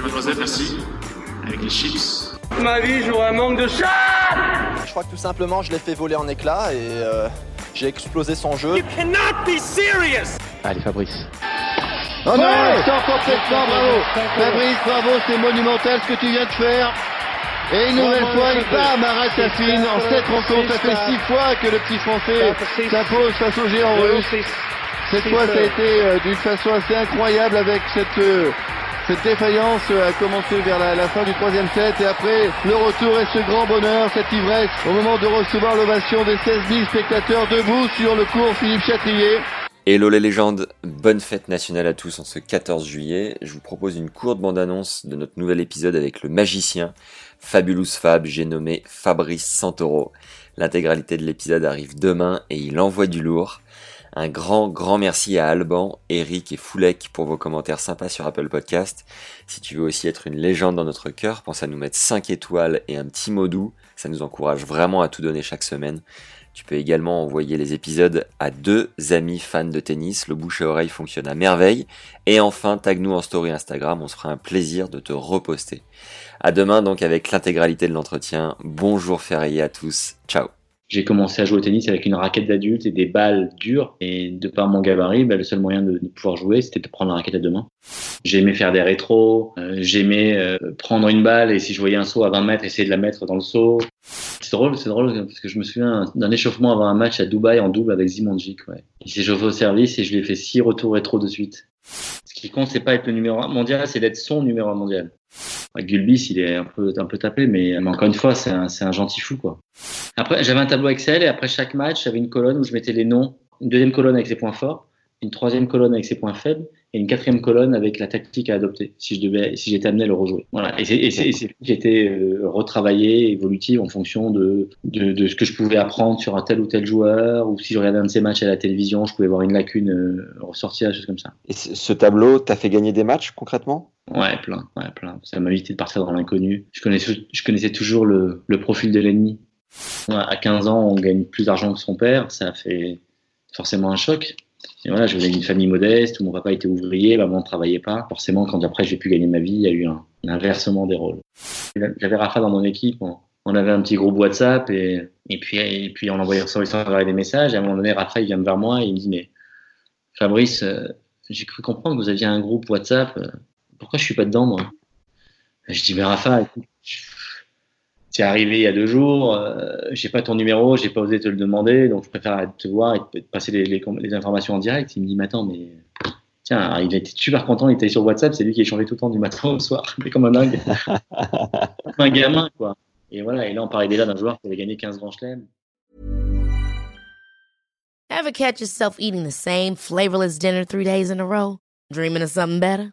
Mademoiselle, merci. Avec les chips. Ma vie, j'aurais un manque de chat Je crois que tout simplement, je l'ai fait voler en éclats et euh, j'ai explosé son jeu. cannot be serious Allez Fabrice. Oh non, stop complètement, bravo Fabrice, bravo, c'est monumental ce que tu viens de faire. Et une nouvelle fois, il bat Marat Safin en cette rencontre. Ça fait six fois que le petit français s'impose face au géant russe. Cette fois, ça a été euh, d'une façon assez incroyable avec cette, euh, cette défaillance a commencé vers la, fin du troisième set et après le retour et ce grand bonheur, cette ivresse au moment de recevoir l'ovation des 16 000 spectateurs debout sur le cours Philippe Chatrier. Hello les légendes, bonne fête nationale à tous en ce 14 juillet. Je vous propose une courte bande-annonce de notre nouvel épisode avec le magicien Fabulous Fab, j'ai nommé Fabrice Santoro. L'intégralité de l'épisode arrive demain et il envoie du lourd. Un grand, grand merci à Alban, Eric et Foulek pour vos commentaires sympas sur Apple Podcast. Si tu veux aussi être une légende dans notre cœur, pense à nous mettre 5 étoiles et un petit mot doux. Ça nous encourage vraiment à tout donner chaque semaine. Tu peux également envoyer les épisodes à deux amis fans de tennis. Le bouche à oreille fonctionne à merveille. Et enfin, tag nous en story Instagram. On se fera un plaisir de te reposter. À demain donc avec l'intégralité de l'entretien. Bonjour Ferrier à tous. Ciao. J'ai commencé à jouer au tennis avec une raquette d'adulte et des balles dures. Et de par mon gabarit, bah, le seul moyen de, pouvoir jouer, c'était de prendre la raquette à deux mains. J'aimais faire des rétros, euh, j'aimais euh, prendre une balle et si je voyais un saut à 20 mètres, essayer de la mettre dans le saut. C'est drôle, c'est drôle parce que je me souviens d'un échauffement avant un match à Dubaï en double avec Zimonjic. Ouais. Il s'est chauffé au service et je lui ai fait six retours rétro de suite. Ce qui compte, c'est pas être le numéro un mondial, c'est d'être son numéro un mondial. Gulbis, il est un peu, un peu tapé, mais, encore une fois, c'est un, un gentil fou, quoi. Après, j'avais un tableau Excel et après chaque match, j'avais une colonne où je mettais les noms, une deuxième colonne avec ses points forts, une troisième colonne avec ses points faibles et une quatrième colonne avec la tactique à adopter si je si j'étais amené à le rejouer. Voilà. Et c'est, j'étais euh, retravaillé, évolutif en fonction de, de, ce que je pouvais apprendre sur un tel ou tel joueur, ou si je regardais un de ses matchs à la télévision, je pouvais voir une lacune euh, ressortir, des choses comme ça. Et ce tableau t'a fait gagner des matchs concrètement? Ouais, plein, ouais, plein. Ça m'a évité de partir dans l'inconnu. Je connaissais, toujours le, profil de l'ennemi. À 15 ans, on gagne plus d'argent que son père, ça fait forcément un choc. Et voilà, je venais d'une famille modeste où mon papa était ouvrier, maman ne travaillait pas. Forcément, quand après j'ai pu gagner ma vie, il y a eu un, un inversement des rôles. J'avais Rafa dans mon équipe, on, avait un petit groupe WhatsApp et, puis on envoyait sur des messages. À un moment donné, Rafa il vient vers moi et il me dit mais Fabrice, euh, j'ai cru comprendre que vous aviez un groupe WhatsApp. Pourquoi je suis pas dedans moi? Je dis mais Rafa, écoute, tu es arrivé il y a deux jours, euh, j'ai pas ton numéro, j'ai pas osé te le demander, donc je préfère te voir et te passer les, informations en direct. Il me dit, mais attends, mais tiens, il était super content, il était sur WhatsApp, c'est lui qui échangeait tout le temps du matin au soir, mais comme un dingue, un gamin, quoi. Et voilà, et là, on parlait déjà d'un joueur qui avait gagné 15 grands chelems. Ever catch yourself eating the same flavorless dinner three days in a row? Dreaming of something better?